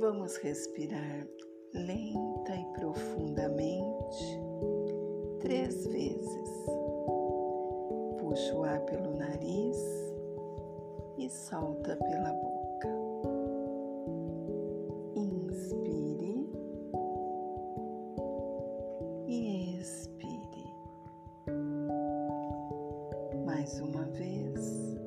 Vamos respirar lenta e profundamente três vezes. Puxa o ar pelo nariz e solta pela boca. Inspire e expire. Mais uma vez.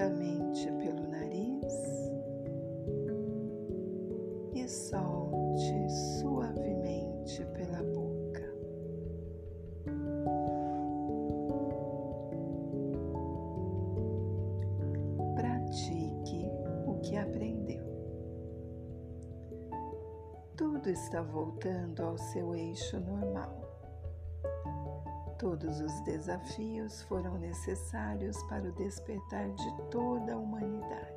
Profundamente pelo nariz e solte suavemente pela boca. Pratique o que aprendeu. Tudo está voltando ao seu eixo normal. Todos os desafios foram necessários para o despertar de toda a humanidade.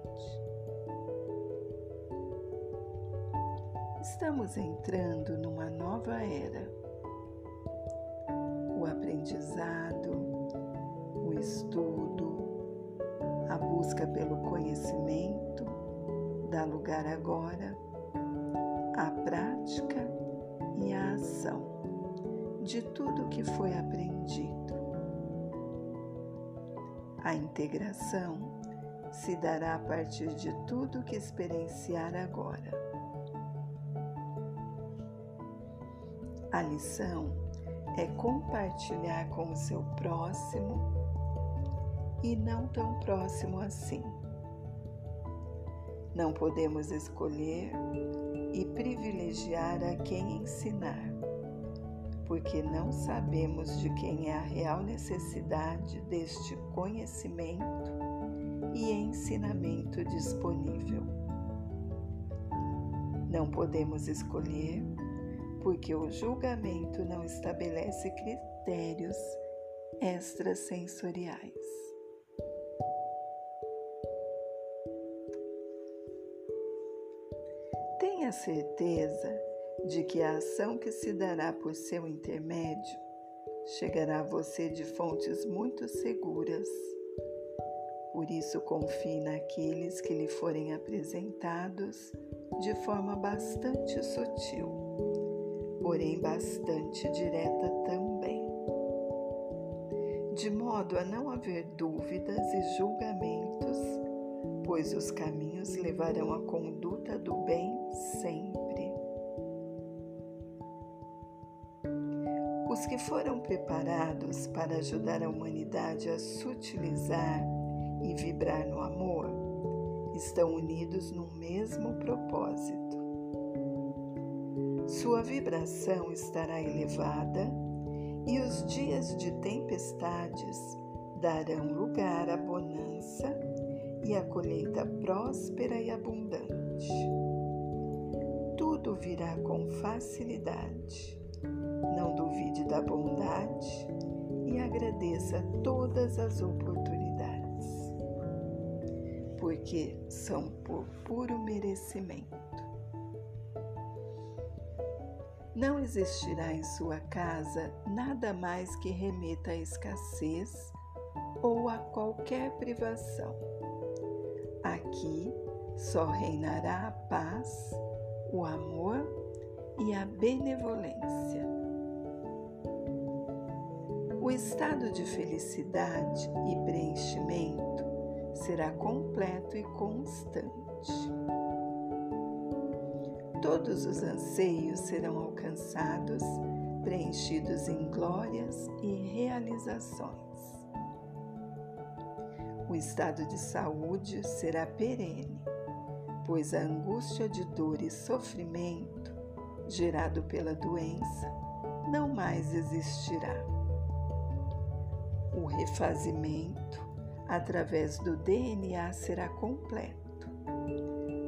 Estamos entrando numa nova era. O aprendizado, o estudo, a busca pelo conhecimento dá lugar agora à prática de tudo que foi aprendido. A integração se dará a partir de tudo que experienciar agora. A lição é compartilhar com o seu próximo e não tão próximo assim. Não podemos escolher e privilegiar a quem ensinar porque não sabemos de quem é a real necessidade deste conhecimento e ensinamento disponível. Não podemos escolher porque o julgamento não estabelece critérios extrasensoriais. Tenha certeza de que a ação que se dará por seu intermédio chegará a você de fontes muito seguras. Por isso, confie naqueles que lhe forem apresentados de forma bastante sutil, porém bastante direta também, de modo a não haver dúvidas e julgamentos, pois os caminhos levarão à conduta do bem sempre. Os que foram preparados para ajudar a humanidade a sutilizar e vibrar no amor estão unidos no mesmo propósito. Sua vibração estará elevada e os dias de tempestades darão lugar à bonança e à colheita próspera e abundante. Tudo virá com facilidade não duvide da bondade e agradeça todas as oportunidades, porque são por puro merecimento. Não existirá em sua casa nada mais que remeta à escassez ou a qualquer privação. Aqui só reinará a paz, o amor e a benevolência. O estado de felicidade e preenchimento será completo e constante. Todos os anseios serão alcançados, preenchidos em glórias e realizações. O estado de saúde será perene, pois a angústia de dor e sofrimento gerado pela doença não mais existirá o refazimento através do DNA será completo,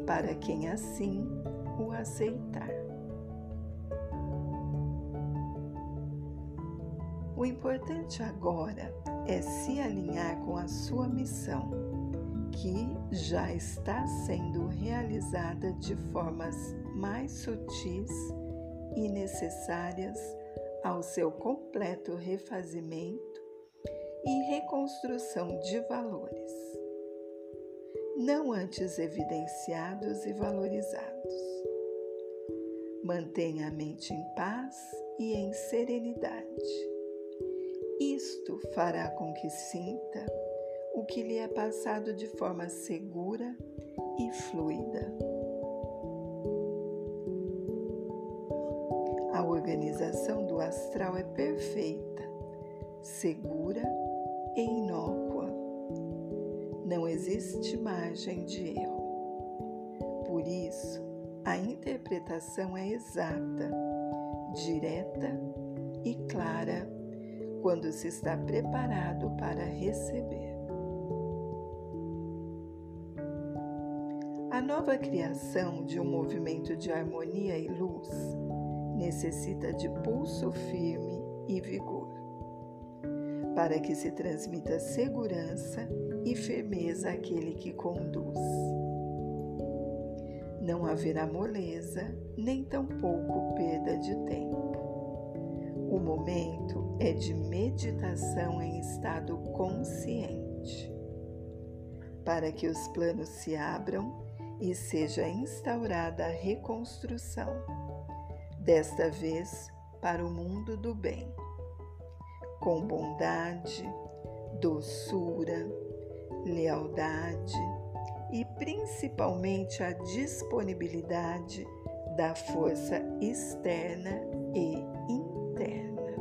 para quem assim o aceitar. O importante agora é se alinhar com a sua missão, que já está sendo realizada de formas mais sutis e necessárias ao seu completo refazimento e reconstrução de valores, não antes evidenciados e valorizados. Mantenha a mente em paz e em serenidade. Isto fará com que sinta o que lhe é passado de forma segura e fluida. A organização do astral é perfeita, segura e inócua. Não existe margem de erro. Por isso, a interpretação é exata, direta e clara quando se está preparado para receber. A nova criação de um movimento de harmonia e luz necessita de pulso firme e vigor, para que se transmita segurança e firmeza àquele que conduz. Não haverá moleza, nem tampouco perda de tempo. O momento é de meditação em estado consciente, para que os planos se abram e seja instaurada a reconstrução desta vez para o mundo do bem, com bondade, doçura, lealdade e principalmente a disponibilidade da força externa e interna.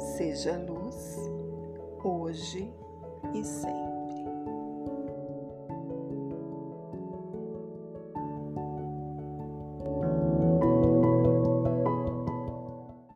Seja luz hoje e sempre.